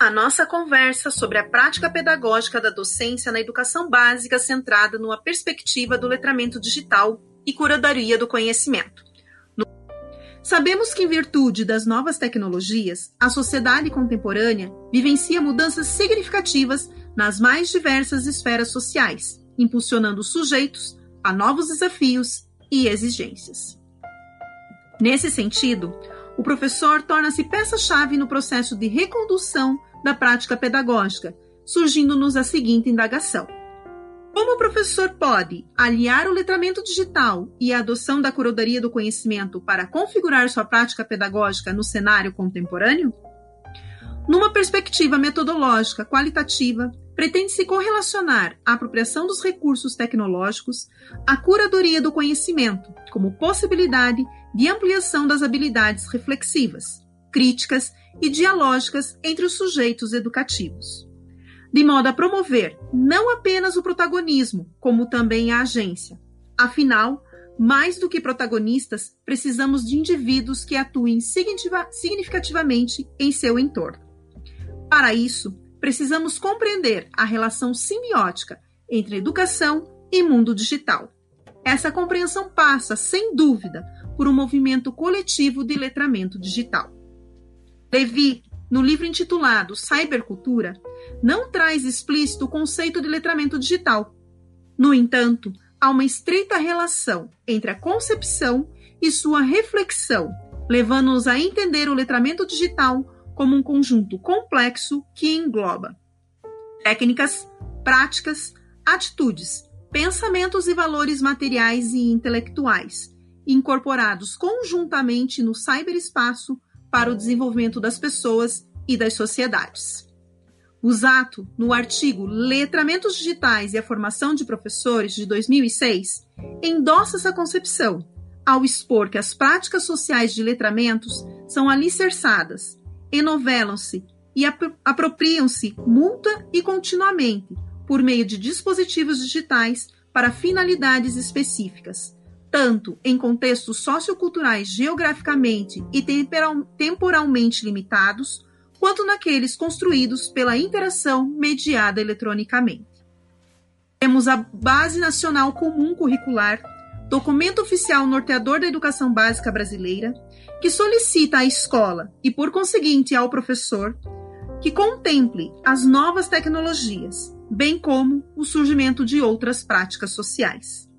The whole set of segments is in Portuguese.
a nossa conversa sobre a prática pedagógica da docência na educação básica centrada numa perspectiva do letramento digital e curadoria do conhecimento. Sabemos que, em virtude das novas tecnologias, a sociedade contemporânea vivencia mudanças significativas nas mais diversas esferas sociais, impulsionando sujeitos a novos desafios e exigências. Nesse sentido, o professor torna-se peça-chave no processo de recondução da prática pedagógica, surgindo-nos a seguinte indagação: Como o professor pode aliar o letramento digital e a adoção da curadoria do conhecimento para configurar sua prática pedagógica no cenário contemporâneo? Numa perspectiva metodológica qualitativa, pretende-se correlacionar a apropriação dos recursos tecnológicos à curadoria do conhecimento, como possibilidade de ampliação das habilidades reflexivas, críticas e dialógicas entre os sujeitos educativos, de modo a promover não apenas o protagonismo, como também a agência. Afinal, mais do que protagonistas, precisamos de indivíduos que atuem significativamente em seu entorno. Para isso, precisamos compreender a relação simbiótica entre educação e mundo digital. Essa compreensão passa, sem dúvida, por um movimento coletivo de letramento digital. Levi, no livro intitulado Cybercultura, não traz explícito o conceito de letramento digital. No entanto, há uma estreita relação entre a concepção e sua reflexão, levando-nos a entender o letramento digital como um conjunto complexo que engloba técnicas, práticas, atitudes, pensamentos e valores materiais e intelectuais, incorporados conjuntamente no cyberespaço para o desenvolvimento das pessoas e das sociedades. O Zato, no artigo Letramentos Digitais e a Formação de Professores de 2006, endossa essa concepção ao expor que as práticas sociais de letramentos são alicerçadas enovelam-se e apropriam-se multa e continuamente por meio de dispositivos digitais para finalidades específicas, tanto em contextos socioculturais geograficamente e temporalmente limitados, quanto naqueles construídos pela interação mediada eletronicamente. Temos a Base Nacional Comum Curricular, documento oficial norteador da educação básica brasileira, que solicita à escola e, por conseguinte, ao professor que contemple as novas tecnologias, bem como o surgimento de outras práticas sociais.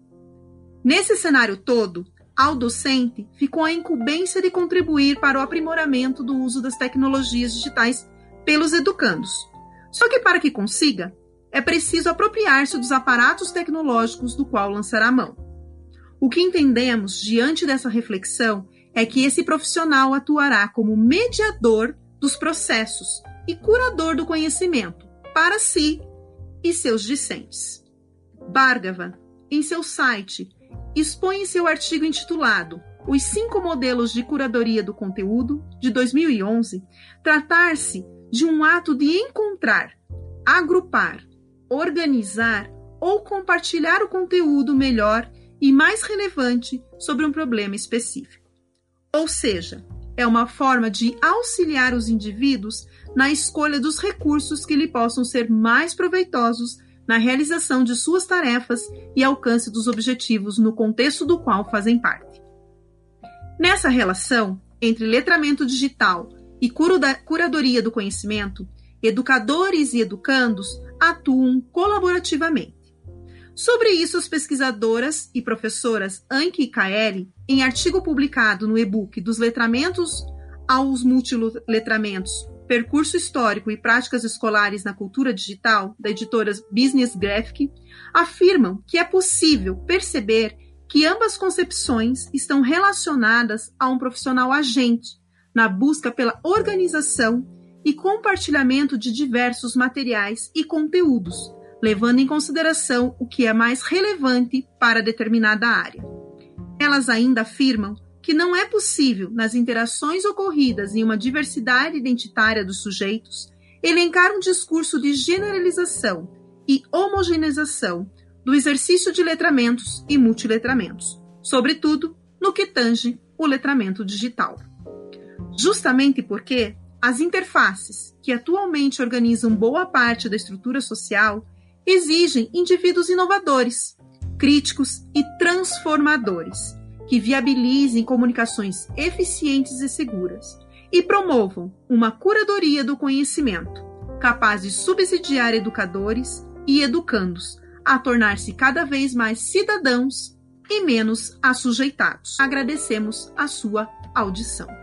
Nesse cenário todo, ao docente ficou a incumbência de contribuir para o aprimoramento do uso das tecnologias digitais pelos educandos. Só que para que consiga, é preciso apropriar-se dos aparatos tecnológicos do qual lançará a mão. O que entendemos diante dessa reflexão é que esse profissional atuará como mediador dos processos e curador do conhecimento para si e seus discentes. Bhargava, em seu site, expõe em seu artigo intitulado Os cinco modelos de curadoria do conteúdo, de 2011, tratar-se de um ato de encontrar, agrupar, organizar ou compartilhar o conteúdo melhor e mais relevante sobre um problema específico. Ou seja, é uma forma de auxiliar os indivíduos na escolha dos recursos que lhe possam ser mais proveitosos na realização de suas tarefas e alcance dos objetivos no contexto do qual fazem parte. Nessa relação entre letramento digital e curadoria do conhecimento, educadores e educandos atuam colaborativamente. Sobre isso, as pesquisadoras e professoras Anki e Kaeli, em artigo publicado no e-book dos letramentos aos multiletramentos, percurso histórico e práticas escolares na cultura digital, da editora Business Graphic, afirmam que é possível perceber que ambas concepções estão relacionadas a um profissional agente na busca pela organização e compartilhamento de diversos materiais e conteúdos, levando em consideração o que é mais relevante para determinada área. Elas ainda afirmam que não é possível, nas interações ocorridas em uma diversidade identitária dos sujeitos, elencar um discurso de generalização e homogeneização do exercício de letramentos e multiletramentos, sobretudo no que tange o letramento digital. Justamente porque As interfaces, que atualmente organizam boa parte da estrutura social, exigem indivíduos inovadores, críticos e transformadores, que viabilizem comunicações eficientes e seguras e promovam uma curadoria do conhecimento, capaz de subsidiar educadores e educandos a tornar-se cada vez mais cidadãos e menos assujeitados. Agradecemos a sua audição.